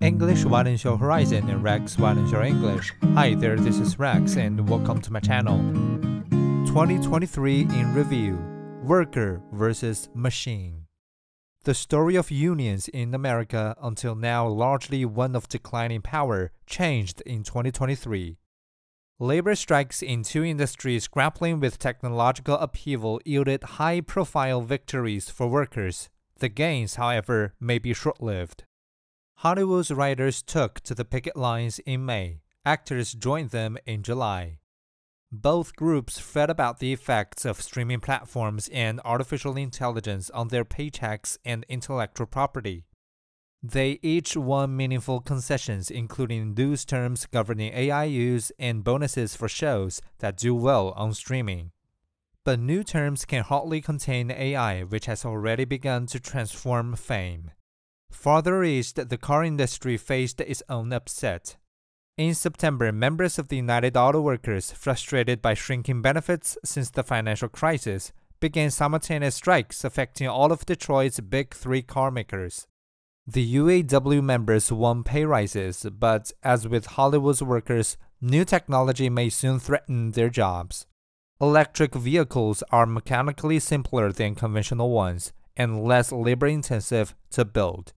English widens your horizon and Rex widens your English. Hi there, this is Rex and welcome to my channel. 2023 in review Worker versus Machine. The story of unions in America, until now largely one of declining power, changed in 2023. Labor strikes in two industries grappling with technological upheaval yielded high profile victories for workers. The gains, however, may be short lived. Hollywood's writers took to the picket lines in May. Actors joined them in July. Both groups fret about the effects of streaming platforms and artificial intelligence on their paychecks and intellectual property. They each won meaningful concessions, including loose terms governing AI use and bonuses for shows that do well on streaming. But new terms can hardly contain AI, which has already begun to transform fame. Farther east, the car industry faced its own upset. In September, members of the United Auto Workers, frustrated by shrinking benefits since the financial crisis, began simultaneous strikes affecting all of Detroit's big three car makers. The UAW members won pay rises, but as with Hollywood's workers, new technology may soon threaten their jobs. Electric vehicles are mechanically simpler than conventional ones and less labor intensive to build.